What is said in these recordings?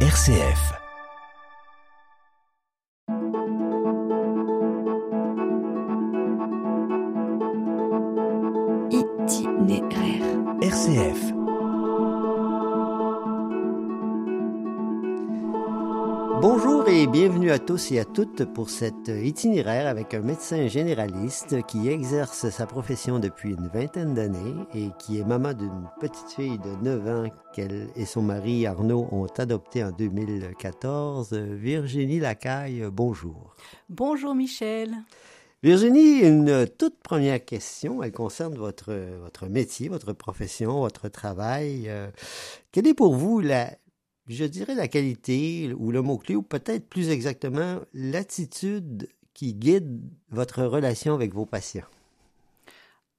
RCF. Bienvenue à tous et à toutes pour cet itinéraire avec un médecin généraliste qui exerce sa profession depuis une vingtaine d'années et qui est maman d'une petite fille de 9 ans qu'elle et son mari Arnaud ont adopté en 2014. Virginie Lacaille, bonjour. Bonjour Michel. Virginie, une toute première question, elle concerne votre, votre métier, votre profession, votre travail. Euh, quelle est pour vous la, je dirais la qualité ou le mot-clé, ou peut-être plus exactement l'attitude qui guide votre relation avec vos patients?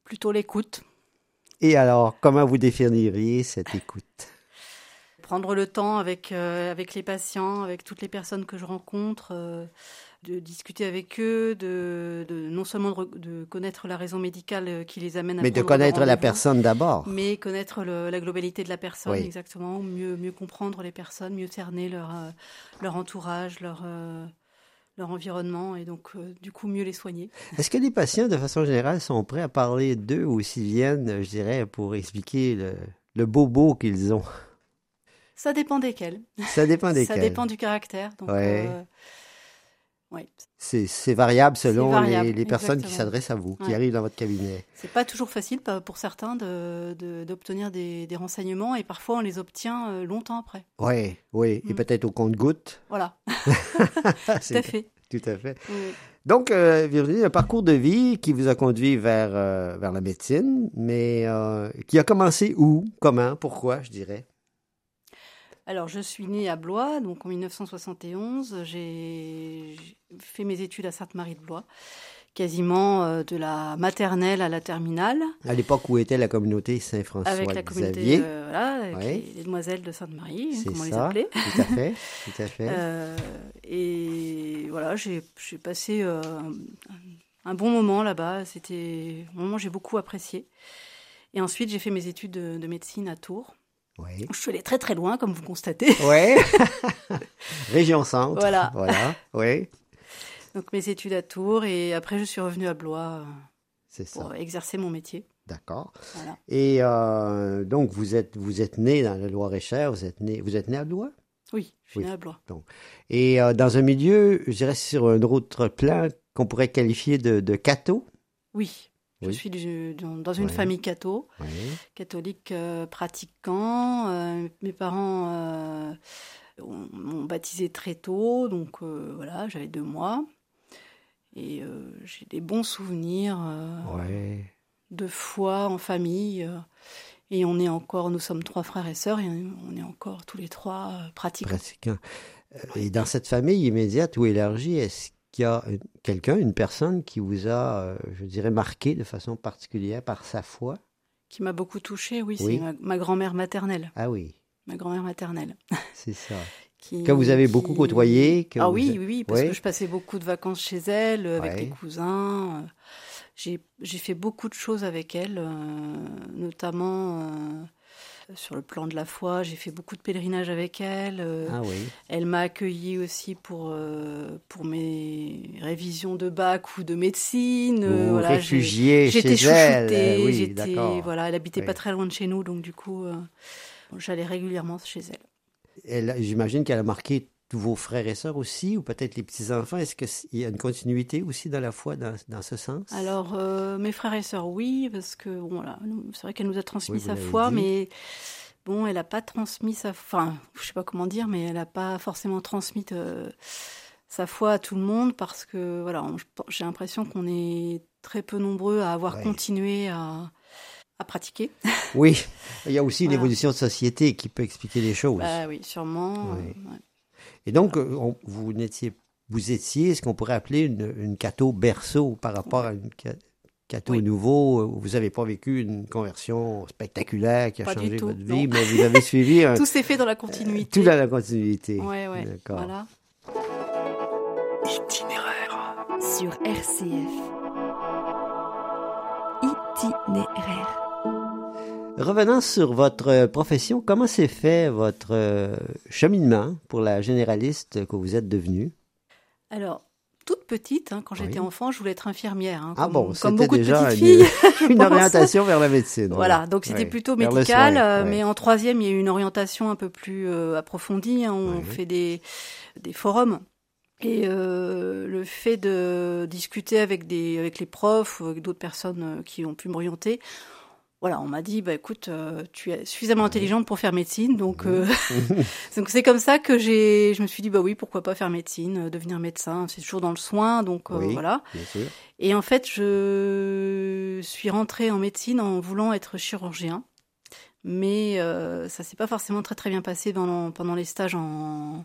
Plutôt l'écoute. Et alors, comment vous définiriez cette écoute? Prendre le temps avec, euh, avec les patients, avec toutes les personnes que je rencontre, euh, de discuter avec eux, de, de non seulement de, re- de connaître la raison médicale euh, qui les amène à Mais de connaître la personne d'abord. Mais connaître le- la globalité de la personne, Oui. exactement. Mieux, mieux comprendre les personnes, mieux cerner leur, euh, leur entourage, leur, euh, leur environnement, et donc, euh, du coup, mieux les soigner. Est-ce que les patients, de façon générale, sont prêts à parler d'eux ou s'ils viennent, je dirais, pour expliquer le, le bobo qu'ils ont? Ça dépend desquels. Ça dépend desquels. Ça dépend du caractère. Donc, Ouais. Ouais. C'est variable selon variable, les, les personnes qui s'adressent à vous, qui Ouais. arrivent dans votre cabinet. C'est pas toujours facile pour certains de- de- d'obtenir des, des renseignements et parfois on les obtient euh, longtemps après. Oui, oui. Et Mm. peut-être au compte-goutte. Voilà, tout à fait. Tout à fait. Oui. Donc, euh, Virginie, un parcours de vie qui vous a conduit vers, euh, vers la médecine, mais euh, qui a commencé où, comment, pourquoi, je dirais? Alors je suis née à Blois, donc en 1971. J'ai fait mes études à Sainte-Marie de Blois, quasiment euh, de la maternelle à la terminale, À l'époque où était la communauté avec Saint-François la communauté, euh, voilà, avec les, les demoiselles de Sainte-Marie, hein, comment les appeler. Tout à fait, tout à fait. Euh, et voilà, j'ai j'ai passé euh, un, un bon moment là-bas. C'était un moment que j'ai beaucoup apprécié. Et ensuite, j'ai fait mes études de, de médecine à Tours. Oui. Je suis allée très très loin, comme vous constatez. Ouais. Région centre. Voilà. Voilà. Oui. Donc mes études à Tours et après je suis revenue à Blois euh, ça. pour exercer mon métier. D'accord. Voilà. Et euh, donc, vous êtes, vous êtes né dans le Loir-et-Cher, vous êtes né, vous êtes né à Blois? Oui, je suis Oui. née à Blois. Et euh, dans un milieu, je dirais sur un autre plan qu'on pourrait qualifier de, de catho? Oui, je Oui. suis du- dans, dans une famille catho, Oui. catholique euh, pratiquant. Euh, mes parents euh, ont- m'ont baptisé très tôt, donc voilà, j'avais deux mois. Et j'ai des bons souvenirs de foi en famille. et on est encore, nous sommes trois frères et sœurs, et on est encore tous les trois pratiquants. Pratiquant. Euh, Et dans cette famille immédiate ou élargie, est-ce qu'il y a quelqu'un, une personne qui vous a, euh, je dirais, marqué de façon particulière par sa foi? Qui m'a beaucoup touchée, oui, Oui. c'est ma, ma grand-mère maternelle. Ah oui, Ma grand-mère maternelle. c'est ça. Qui, Que vous avez beaucoup côtoyé, que Ah oui, oui, oui, parce que je passais beaucoup de vacances chez elle, euh, avec Ouais. les cousins. euh, J'ai j'ai fait beaucoup de choses avec elle, euh, notamment euh, sur le plan de la foi. J'ai fait beaucoup de pèlerinages avec elle. euh, Ah oui, Elle m'a accueillie aussi pour, euh, pour mes révisions de bac ou de médecine. euh, vous voilà, réfugiez chez elle. oui, j'étais voilà, elle habitait Oui. pas très loin de chez nous, donc du coup, j'allais régulièrement chez elle. Elle- J'imagine qu'elle a marqué tous vos frères et sœurs aussi, ou peut-être les petits-enfants. Est-ce qu'il y a une continuité aussi dans la foi dans, dans ce sens? Alors, euh, mes frères et sœurs, oui, parce que bon, c'est vrai qu'elle nous a transmis Oui, sa foi, dit. mais bon, elle n'a pas transmis sa, enfin, je sais pas comment dire, mais elle n'a pas forcément transmis euh, sa foi à tout le monde parce que voilà, j'ai l'impression qu'on est très peu nombreux à avoir Ouais. continué à, à pratiquer. Oui, il y a aussi une Voilà. évolution de société qui peut expliquer les choses. Bah oui, sûrement. Oui. ouais. Et donc, euh, on- vous n'étiez, vous étiez ce qu'on pourrait appeler une, une catho berceau par rapport à une ca- catho Oui. nouveau. Vous n'avez pas vécu une conversion spectaculaire qui a Pas changé tout, votre non. vie, mais vous avez suivi un- Tout s'est fait dans la continuité. tout dans la continuité. Ouais, ouais. D'accord. Voilà. Itinéraire. Sur RCF. Itinéraire. Revenant sur votre profession, comment s'est fait votre euh, cheminement pour la généraliste que vous êtes devenue? Alors, toute petite, hein, quand j'étais enfant, je voulais être infirmière. Hein, ah comme, bon, comme beaucoup déjà de petites filles. une, une orientation vers la médecine. Voilà, donc c'était plutôt médical, soin, euh, mais en troisième, il y a eu une orientation un peu plus euh, approfondie. hein, on fait des, des forums. Et euh, le fait de discuter avec, des, avec les profs, ou avec d'autres personnes euh, qui ont pu m'orienter, voilà, on m'a dit, bah écoute, euh, tu es suffisamment intelligente pour faire médecine, donc euh, donc c'est comme ça que j'ai, je me suis dit, bah oui, pourquoi pas faire médecine, euh, devenir médecin, c'est toujours dans le soin, donc euh, Oui. voilà. Bien sûr. Et en fait, je suis rentrée en médecine en voulant être chirurgien. Mais ça s'est pas forcément très très bien passé pendant, pendant les stages en,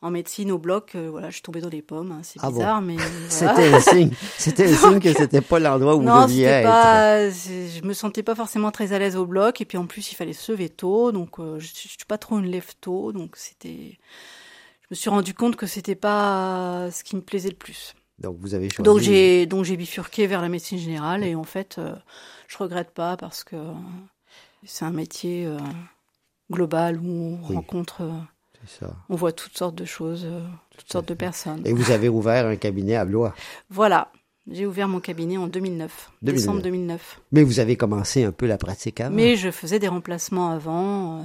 en médecine au bloc. Euh, voilà, je suis tombée dans les pommes. hein, C'est Ah bon. bizarre, mais voilà. C'était un signe. C'était un signe que c'était pas l'endroit où non, vous deviez être. pas. Je me sentais pas forcément très à l'aise au bloc. Et puis en plus, il fallait se lever tôt. Donc euh, je, je suis pas trop une lève tôt. Donc c'était. Je me suis rendu compte que c'était pas ce qui me plaisait le plus. Donc vous avez choisi. Donc j'ai donc j'ai bifurqué vers la médecine générale et en fait euh, je regrette pas parce que euh, c'est un métier euh, global où on Oui. rencontre, euh, ça. on voit toutes sortes de choses, euh, toutes sortes de personnes. Et vous avez ouvert un cabinet à Blois. Voilà, j'ai ouvert mon cabinet en 2009, 2009. décembre 2009. Mais vous avez commencé un peu la pratique avant. Mais je faisais des remplacements avant euh,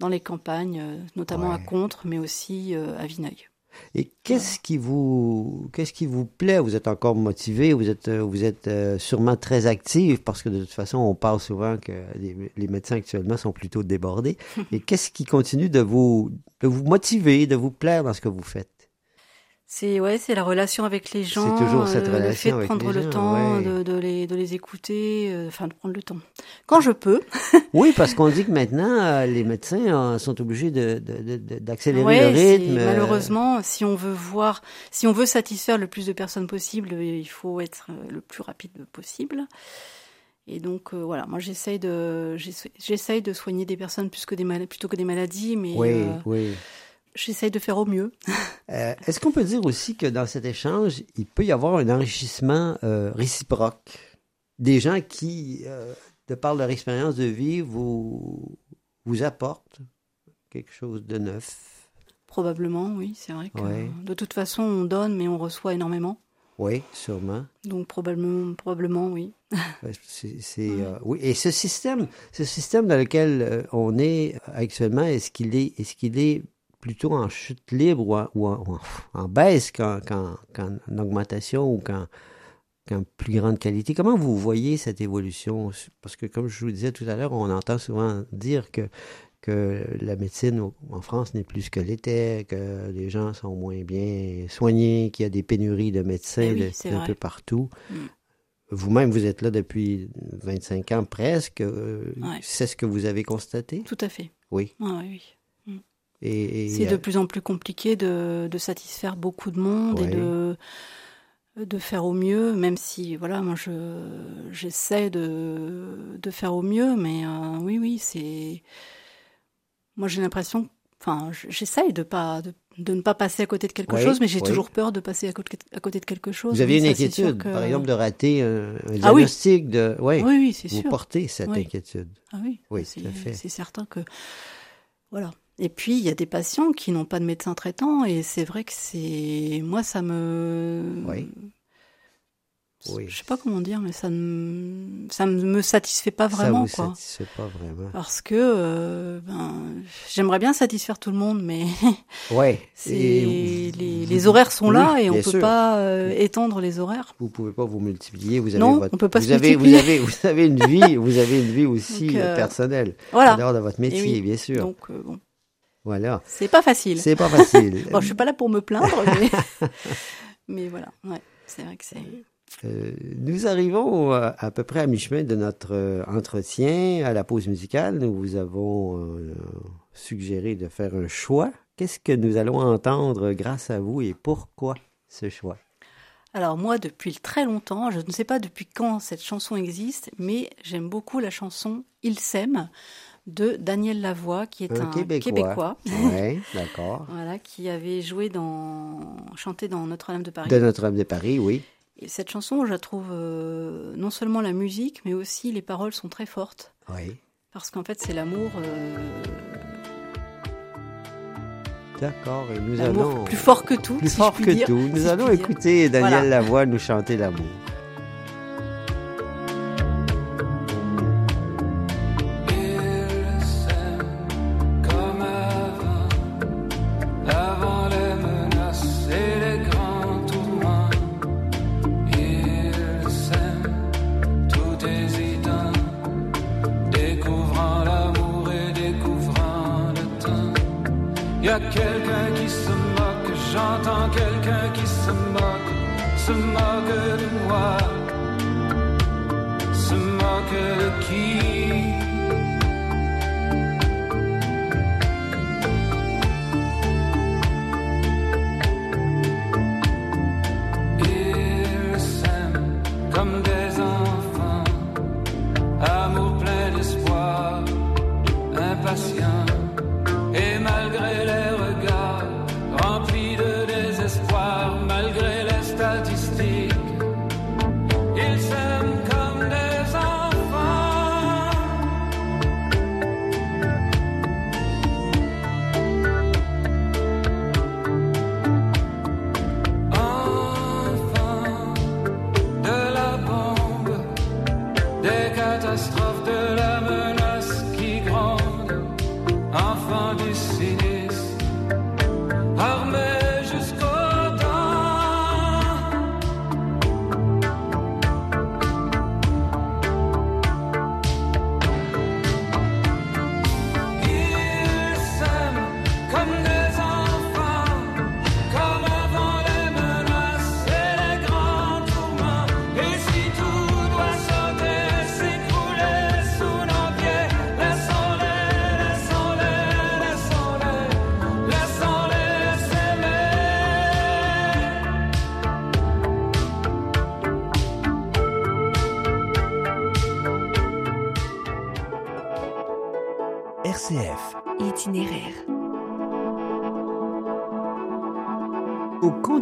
dans les campagnes, euh, notamment à. Contre, mais aussi euh, à Vineuil. Et qu'est-ce qui vous qu'est-ce qui vous plaît? Vous êtes encore motivé, vous êtes euh, vous êtes euh, sûrement très actif parce que de toute façon on parle souvent que les, les médecins actuellement sont plutôt débordés. Et qu'est-ce qui continue de vous de vous motiver, de vous plaire dans ce que vous faites? C'est ouais, c'est la relation avec les gens. toujours cette euh, Le relation fait de avec prendre les le gens, temps, ouais. de, de les, de les écouter, euh, enfin de prendre le temps. Quand je peux. Oui, parce qu'on dit que maintenant euh, les médecins euh, sont obligés d'accélérer Ouais, le c'est- rythme. Malheureusement, si on veut voir, si on veut satisfaire le plus de personnes possible, il faut être le plus rapide possible. Et donc euh, voilà, moi j'essaye de j'essa- j'essaye de soigner des personnes plus que des mal- plutôt que des maladies, mais Oui, euh, oui. J'essaye de faire au mieux. Euh, Est-ce qu'on peut dire aussi que dans cet échange, il peut y avoir un enrichissement euh, réciproque? Des gens qui, euh, de par leur expérience de vie, vous, vous apportent quelque chose de neuf? Probablement, oui, c'est vrai que Ouais. de toute façon on donne, mais on reçoit énormément. Oui, sûrement. Donc probablement, probablement, oui. C'est, euh, oui. Et ce système, ce système dans lequel euh, on est actuellement, est-ce qu'il est, est-ce qu'il est plutôt en chute libre ou en, ou en- ou en- en baisse qu'en, qu'en- qu'en augmentation ou qu'en, qu'en plus grande qualité? Comment vous voyez cette évolution? Parce que comme je vous disais tout à l'heure, on entend souvent dire que que la médecine en France n'est plus ce qu'elle était, que les gens sont moins bien soignés, qu'il y a des pénuries de médecins Eh oui, de- c'est un vrai. peu partout. Mm. Vous-même, vous êtes là depuis 25 ans presque. euh, Ouais. C'est ce que vous avez constaté? Tout à fait. Oui. Oui. Et, et, C'est euh, de plus en plus compliqué de, de satisfaire beaucoup de monde Ouais. et de, de faire au mieux, même si, voilà, moi, je, j'essaie de, de faire au mieux, mais euh, oui, oui, c'est. Moi, j'ai l'impression. Enfin, j- j'essaye de, pas, de, de ne pas passer à côté de quelque Oui, chose, mais j'ai oui. toujours peur de passer à côté, à côté de quelque chose. vous Oui, une ça, inquiétude, que- par exemple, de rater un, un Ah oui. diagnostic de... Oui, Oui, oui, c'est vous sûr. portez cette inquiétude. Ah oui, Oui, c'est tout à fait. c'est certain que voilà. Et puis il y a des patients qui n'ont pas de médecin traitant et c'est vrai que c'est moi ça me Oui. Oui. je sais pas comment dire mais ça ne ça ne me satisfait pas Ça vraiment vous quoi. satisfait pas vraiment. Parce que euh, ben, j'aimerais bien satisfaire tout le monde, mais Oui. c'est les, les horaires sont là et on bien peut sûr. pas euh, étendre les horaires. Vous pouvez pas vous multiplier. Vous avez Non, votre, on peut pas vous se avez, vous multiplier. avez, vous avez une vie, vous avez une vie aussi Donc, euh, personnelle. Voilà. En dehors de votre métier, oui. bien sûr. Donc bon, Voilà. c'est pas facile. C'est pas facile. Bon, je suis pas là pour me plaindre, mais, mais voilà, ouais, c'est vrai que c'est. Euh, nous arrivons euh, à peu près à mi-chemin de notre euh, entretien. À la pause musicale, nous vous avons euh, suggéré de faire un choix. Qu'est-ce que nous allons entendre grâce à vous et pourquoi ce choix? Alors moi, depuis très longtemps, je ne sais pas depuis quand cette chanson existe, mais j'aime beaucoup la chanson Il s'aime de Daniel Lavoie, qui est un, Québécois. Oui, d'accord. voilà, qui avait joué dans, chanté dans Notre-Dame de Paris. De Notre-Dame de Paris, oui. Et cette chanson, je la trouve euh, non seulement la musique, mais aussi les paroles sont très fortes. Oui. Parce qu'en fait, c'est l'amour. euh, D'accord, et nous allons... plus fort que tout. Plus si fort que dire. tout. Nous si allons écouter Daniel Voilà. Lavoie nous chanter l'amour. Y a quelqu'un qui se moque, j'entends quelqu'un qui se moque, se moque de moi, se moque de qui?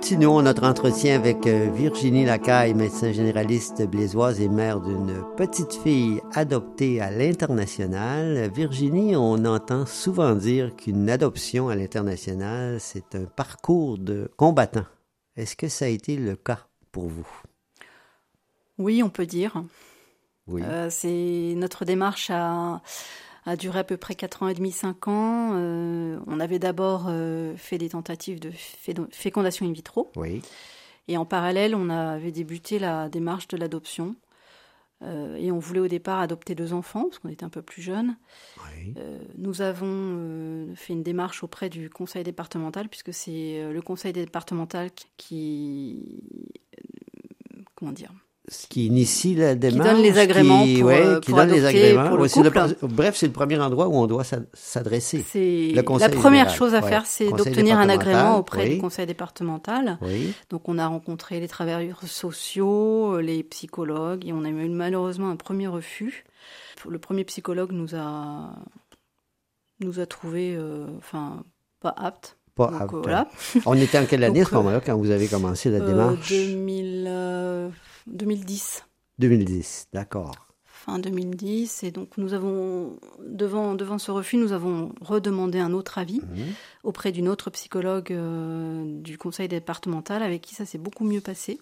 Continuons notre entretien avec euh, Virginie Lacaille, médecin généraliste blésoise et mère d'une petite fille adoptée à l'international. Virginie, on entend souvent dire qu'une adoption à l'international, c'est un parcours de combattant. Est-ce que ça a été le cas pour vous? Oui, on peut dire. Oui. Euh, c'est notre démarche a, a duré à peu près 4 ans et demi, 5 ans. Euh, on avait d'abord euh, fait des tentatives de fécondation in vitro Oui. et en parallèle, on avait débuté la démarche de l'adoption. Euh, et on voulait au départ adopter deux enfants parce qu'on était un peu plus jeunes. Oui. Nous avons fait une démarche auprès du conseil départemental puisque c'est le conseil départemental qui, comment dire Ce qui initie la démarche. donne les agréments qui, pour, ouais, euh, qui pour donne les agréments. pour le Ouais, c'est couple. bref, c'est le premier endroit où on doit s'ad- s'adresser. La première général, chose à ouais. faire, c'est d'obtenir un agrément auprès oui. du conseil départemental. Oui. Donc on a rencontré les travailleurs sociaux, les psychologues, et on a eu malheureusement un premier refus. Le premier psychologue nous a nous a trouvé, euh, enfin, pas apte. Pas Donc, apte. euh, voilà. On était en quelle année à ce moment-là quand vous avez commencé la Euh, démarche? 2000, euh, 2010. 2010, d'accord. fin 2010. Et donc, nous avons, devant, devant ce refus, nous avons redemandé un autre avis Mhm. auprès d'une autre psychologue euh, du conseil départemental avec qui ça s'est beaucoup mieux passé.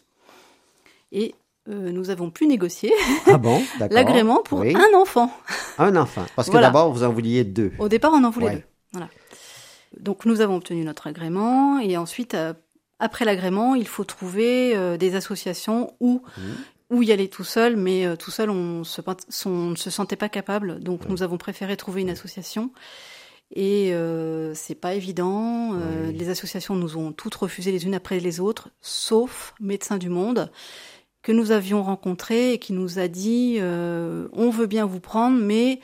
Et euh, nous avons pu négocier Ah bon, l'agrément pour Oui. un enfant. Un enfant. Parce que Voilà. d'abord, vous en vouliez deux. Au départ, on en voulait Ouais. deux. Voilà. Donc, nous avons obtenu notre agrément. Et ensuite, euh, après l'agrément, il faut trouver euh, des associations où, où y aller tout seul. Mais euh, tout seul, on se, on ne se sentait pas capable. Donc, nous avons préféré trouver une association. Et euh, c'est pas évident. Euh. Les associations nous ont toutes refusé les unes après les autres, sauf Médecins du Monde, que nous avions rencontré et qui nous a dit euh, on veut bien vous prendre, mais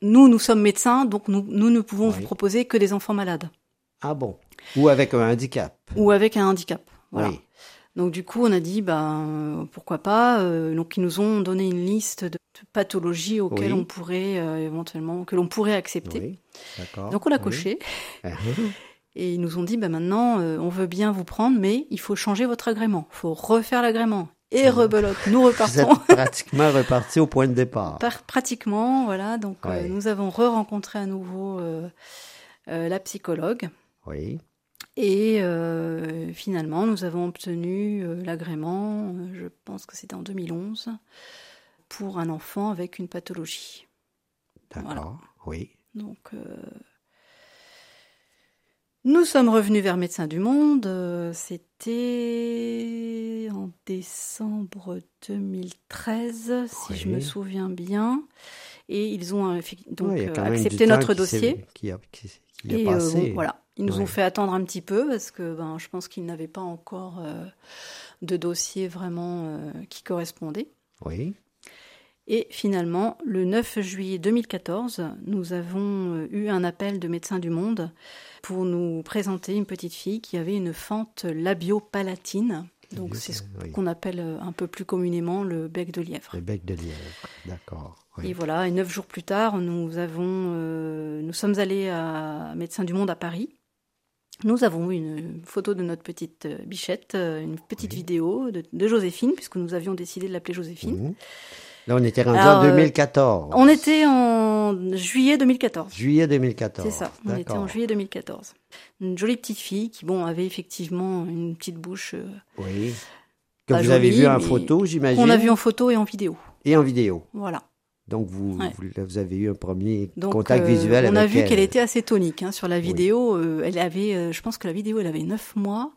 nous, nous sommes médecins, donc nous, nous ne pouvons Oui. vous proposer que des enfants malades Ah bon? Ou avec un handicap. ou avec un handicap. Voilà. Oui. Donc du coup, on a dit ben euh, pourquoi pas. euh, donc ils nous ont donné une liste de, pathologies auxquelles Oui. on pourrait euh, éventuellement que l'on pourrait accepter. Oui. Donc on l'a coché Ah, et ils nous ont dit ben maintenant euh, on veut bien vous prendre, mais il faut changer votre agrément. Il faut refaire l'agrément. et rebelote. Nous Vous repartons. êtes pratiquement reparti au point de départ. Par- pratiquement, voilà. Donc, nous avons re-rencontré à nouveau la psychologue. Oui. Et euh, finalement, nous avons obtenu euh, l'agrément, euh, je pense que c'était en 2011, pour un enfant avec une pathologie. D'accord. Voilà. Oui. Donc, nous sommes revenus vers Médecins du Monde. C'était en décembre 2013, si je me souviens bien. Et ils ont donc accepté notre dossier. Qui a, qui, qui a Et passé. voilà, ils nous Ouais. ont fait attendre un petit peu parce que ben, je pense qu'ils n'avaient pas encore euh, de dossier vraiment euh, qui correspondait. Oui. Et finalement, le 9 juillet 2014, nous avons euh, eu un appel de Médecins du Monde pour nous présenter une petite fille qui avait une fente labiopalatine. Donc c'est ce Oui. qu'on appelle un peu plus communément le bec de lièvre. Le bec de lièvre. D'accord. Oui. Et voilà, et neuf jours plus tard, nous avons, euh, nous sommes allés à Médecins du Monde à Paris. Nous avons eu une photo de notre petite euh, bichette, euh, une petite Oui. vidéo de, de Joséphine, puisque nous avions décidé de l'appeler Joséphine. Mhm. Là, on était rendu Alors, en euh, 2014. On était en juillet 2014. Juillet 2014. C'est ça, on était en juillet 2014. Une jolie petite fille qui, bon, avait effectivement une petite bouche Oui. Que vous avez vu en photo, j'imagine. qu'on a vue en photo et en vidéo. Et en vidéo. Voilà. Donc, vous, Ouais. vous, vous avez eu un premier Donc, contact euh, visuel on avec a vu elle. qu'elle était assez tonique hein, sur la vidéo. euh, elle avait, euh, je pense que la vidéo, elle avait 9 mois.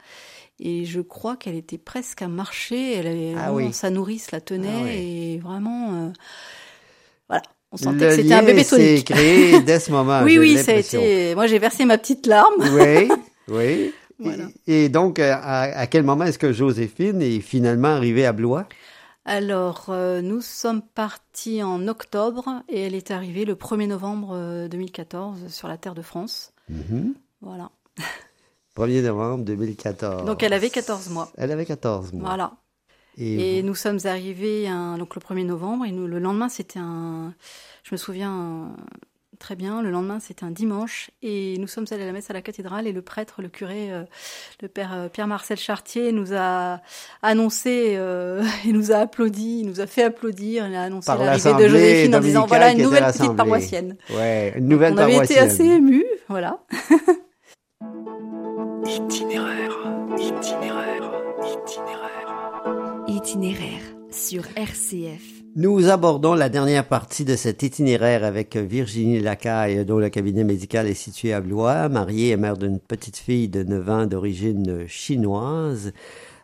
Et je crois qu'elle était presque à marcher. Elle avait, Ah oui. Sa nourrice la tenait. Ah oui. Et vraiment, voilà. On sentait Le que c'était un bébé s'est tonique. créé dès ce moment. oui, oui, ça a été. Moi, j'ai versé ma petite larme. Oui, oui. Voilà. Et, et donc, à, à quel moment est-ce que Joséphine est finalement arrivée à Blois? Alors, euh, nous sommes partis en octobre et elle est arrivée le 1er novembre euh, 2014 sur la terre de France. Mhm. Voilà. 1er novembre 2014. Donc, elle avait 14 mois. Elle avait 14 mois. Voilà. Et, Et nous sommes arrivés un- donc le 1er novembre et nous, le lendemain c'était un, je me souviens très bien, le lendemain c'était un dimanche et nous sommes allés à la messe à la cathédrale et le prêtre, le curé, euh, le père euh, Pierre-Marcel Chartier nous a annoncé euh, et nous a applaudi, il nous a fait applaudir, il a annoncé Par l'arrivée de Joséphine en disant voilà une nouvelle petite paroissienne. ouais, une nouvelle On avait été assez émus, voilà. Itinéraire, itinéraire, itinéraire. Itinéraire sur RCF. Nous abordons la dernière partie de cet itinéraire avec Virginie Lacaille, dont le cabinet médical est situé à Blois, mariée et mère d'une petite fille de 9 ans d'origine chinoise.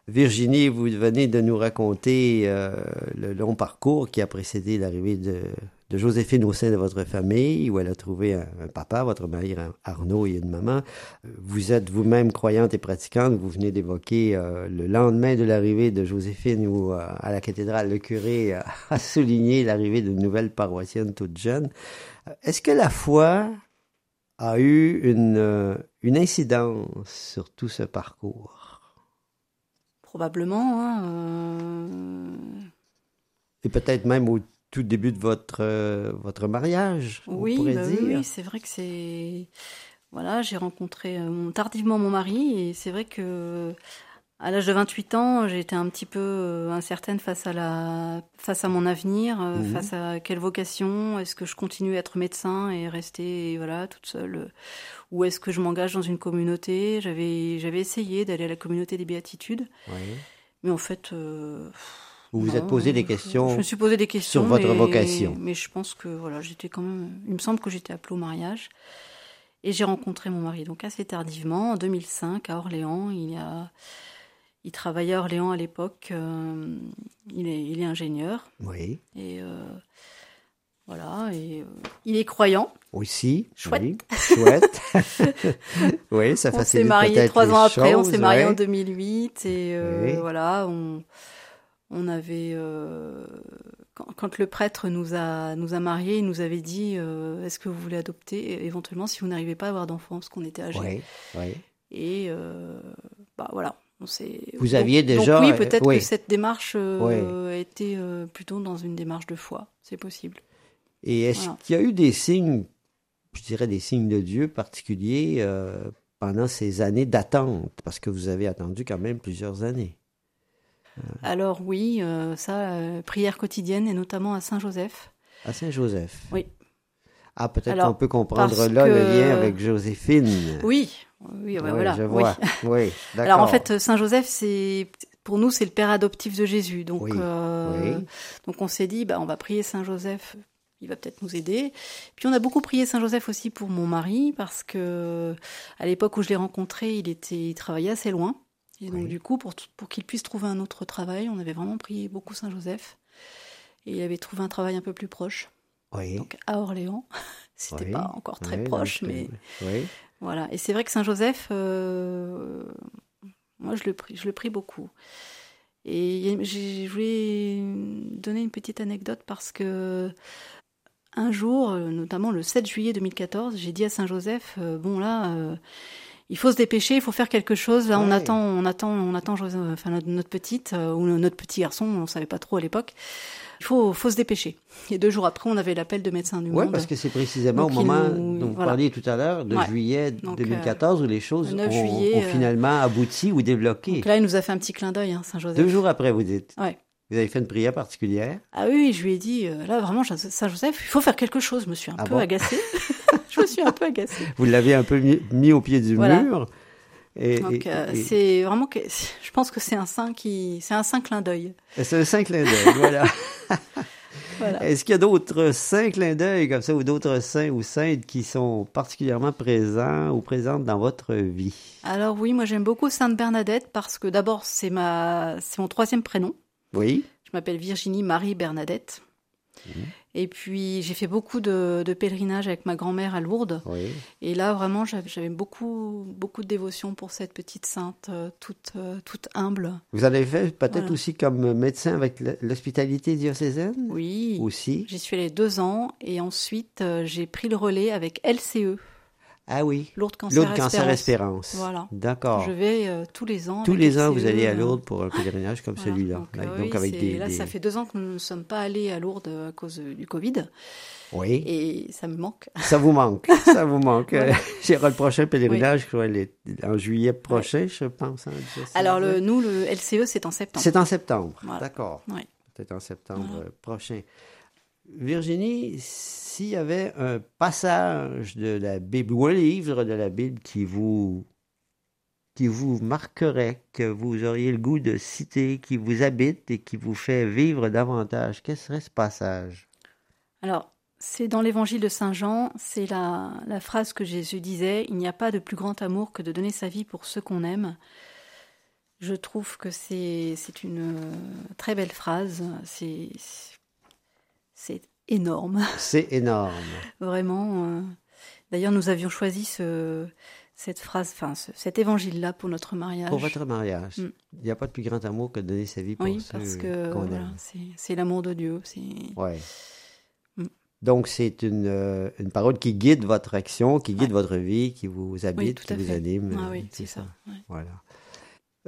Virginie, vous venez de nous raconter euh, le long parcours qui a précédé l'arrivée de, de Joséphine au sein de votre famille, où elle a trouvé un, un papa, votre mari Arnaud et une maman. Vous êtes vous-même croyante et pratiquante. Vous venez d'évoquer euh, le lendemain de l'arrivée de Joséphine où, euh, à la cathédrale, le curé euh, a souligné l'arrivée d'une nouvelle paroissienne toute jeune. Est-ce que la foi a eu une, une incidence sur tout ce parcours? Probablement. Hein, Et peut-être même au tout début de votre, euh, votre mariage, Oui, bah oui, dire. oui, c'est vrai que c'est. Voilà, j'ai rencontré euh, tardivement mon mari et c'est vrai que à l'âge de 28 ans, j'étais un petit peu euh, incertaine face à la face à mon avenir, Mhm. face à quelle vocation, est-ce que je continue à être médecin et rester voilà toute seule ou est-ce que je m'engage dans une communauté? J'avais j'avais essayé d'aller à la communauté des béatitudes, Oui. mais en fait euh, Vous vous non, êtes posé des questions. Je me suis posé des questions sur votre mais- vocation. Mais je pense que voilà, j'étais quand même. Il me semble que j'étais appelée au mariage. Et j'ai rencontré mon mari donc assez tardivement, en 2005, à Orléans. Il, a, il travaillait à Orléans à l'époque. euh, il, est, il est ingénieur. Oui. Et euh, voilà. Et euh, il est croyant. Aussi. Chouette. Oui. Chouette. oui, ça On s'est facilite marié peut-être trois ans après. on s'est marié ouais. en 2008. Et Oui. voilà, on, on avait. euh, quand, quand le prêtre nous a, nous a mariés, il nous avait dit euh, Est-ce que vous voulez adopter et éventuellement si vous n'arrivez pas à avoir d'enfants Parce qu'on était âgés. Oui. Et euh, bah voilà. On s'est- Vous donc- aviez déjà- Donc oui, peut-être que cette démarche euh, a été euh, plutôt dans une démarche de foi. C'est possible. Et est-ce Voilà. qu'il y a eu des signes, je dirais des signes de Dieu particuliers euh, pendant ces années d'attente? Parce que vous avez attendu quand même plusieurs années. Alors oui, euh, ça, euh, prière quotidienne et notamment à Saint-Joseph. À Saint-Joseph. Oui. Ah, peut-être qu'on peut comprendre là le lien avec Joséphine. Oui, oui, voilà. je vois. Oui. Alors en fait, Saint-Joseph, c'est pour nous, c'est le père adoptif de Jésus. Donc, Oui, euh, donc on s'est dit, bah, on va prier Saint-Joseph. Il va peut-être nous aider. Puis on a beaucoup prié Saint-Joseph aussi pour mon mari parce que à l'époque où je l'ai rencontré, il était, il travaillait assez loin. Et donc Oui. du coup, pour, pour qu'il puisse trouver un autre travail, on avait vraiment prié beaucoup Saint-Joseph. Et il avait trouvé un travail un peu plus proche, oui. donc à Orléans. C'était Oui, pas encore très proche, mais Oui. voilà. Et c'est vrai que Saint-Joseph, euh, moi, je le prie, je le prie beaucoup. Et je voulais donner une petite anecdote parce que un jour, euh, notamment le 7 juillet 2014, j'ai dit à Saint-Joseph, euh, bon là, euh, il faut se dépêcher, il faut faire quelque chose. Là, on attend, on attend, on attend, enfin notre, notre petite euh, ou notre petit garçon, on savait pas trop à l'époque. Il faut, faut se dépêcher. Et deux jours après, on avait l'appel de médecins du Oui, monde. parce que c'est précisément Donc, au moment nous- dont vous voilà. parliez tout à l'heure, de Ouais. juillet Donc, 2014, où les choses le ont, 9 juillet, ont euh, finalement abouti ou débloqué. Donc là, il nous a fait un petit clin d'œil, hein, Saint-Joseph. Deux jours après, vous dites. Ouais. Vous avez fait une prière particulière. Ah oui, oui, je lui ai dit, euh, là vraiment, Saint-Joseph, il faut faire quelque chose. Je me suis un Ah peu bon agacée. je me suis un peu agacée. Vous l'avez un peu mis, mis au pied du Voilà. mur. Et, Donc euh, et- c'est vraiment que je pense que c'est un saint qui, c'est un saint clin d'œil. c'est un saint clin d'œil, voilà. Voilà. Est-ce qu'il y a d'autres saints clins d'œil comme ça ou d'autres saints ou saintes qui sont particulièrement présents ou présentes dans votre vie? Alors oui, moi j'aime beaucoup Sainte Bernadette parce que d'abord c'est ma, c'est mon troisième prénom. Oui. Je m'appelle Virginie Marie Bernadette. Et puis j'ai fait beaucoup de, de pèlerinages avec ma grand-mère à Lourdes. Oui. Et là, vraiment, j'avais beaucoup, beaucoup de dévotion pour cette petite sainte, euh, toute, euh, toute humble. Vous en avez fait peut-être Voilà. aussi comme médecin avec l'hospitalité diocésaine? Oui. Aussi? J'y suis allée deux ans et ensuite euh, j'ai pris le relais avec LCE, Ah oui. Lourdes Cancer Lourdes Cancer Espérance. Voilà. D'accord. Je vais euh, tous les ans. Tous avec les ans, vous allez à euh, Lourdes pour un pèlerinage comme voilà. celui-là. Donc, Là, euh, donc oui, avec c'est- des, là, des- ça fait deux ans que nous ne sommes pas allés à Lourdes à cause euh, du Covid Oui. et ça me manque. Ça vous manque. Ça vous manque. Voilà. Le prochain pèlerinage, je crois, les- en juillet prochain, je pense. hein. Alors, le, nous, le LCE, c'est en septembre. C'est en septembre. D'accord. Oui. Peut-être en septembre euh, prochain. Virginie, s'il y avait un passage de la Bible ou un livre de la Bible qui vous qui vous marquerait, que vous auriez le goût de citer, qui vous habite et qui vous fait vivre davantage, quel serait ce passage? Alors, c'est dans l'évangile de Saint Jean, c'est la, la phrase que Jésus disait Il n'y a pas de plus grand amour que de donner sa vie pour ceux qu'on aime. Je trouve que c'est une euh, très belle phrase. C'est énorme, C'est énorme. vraiment. euh. D'ailleurs, nous avions choisi ce, cette phrase, enfin ce- cet évangile-là pour notre mariage. Pour votre mariage, Mm. il n'y a pas de plus grand amour que de donner sa vie pour oui, parce que qu'on voilà, c'est l'amour de Dieu. Ouais. Mm. Donc, c'est une, euh, une parole qui guide votre action, qui guide votre vie, qui vous habite, tout qui vous fait. anime. ah euh, oui, c'est ça. ouais. Voilà.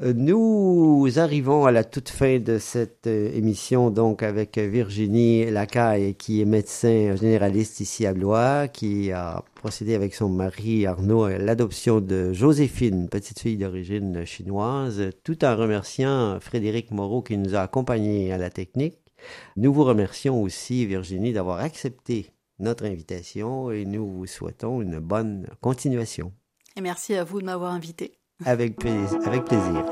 Euh, Nous arrivons à la toute fin de cette euh, émission, donc avec Virginie Lacaille, qui est médecin généraliste ici à Blois, qui a procédé avec son mari Arnaud à l'adoption de Joséphine, petite fille d'origine chinoise, tout en remerciant Frédéric Moreau qui nous a accompagnés à la technique. Nous vous remercions aussi, Virginie, d'avoir accepté notre invitation et nous vous souhaitons une bonne continuation. Et merci à vous de m'avoir invité. Avec plaisir. Avec plaisir.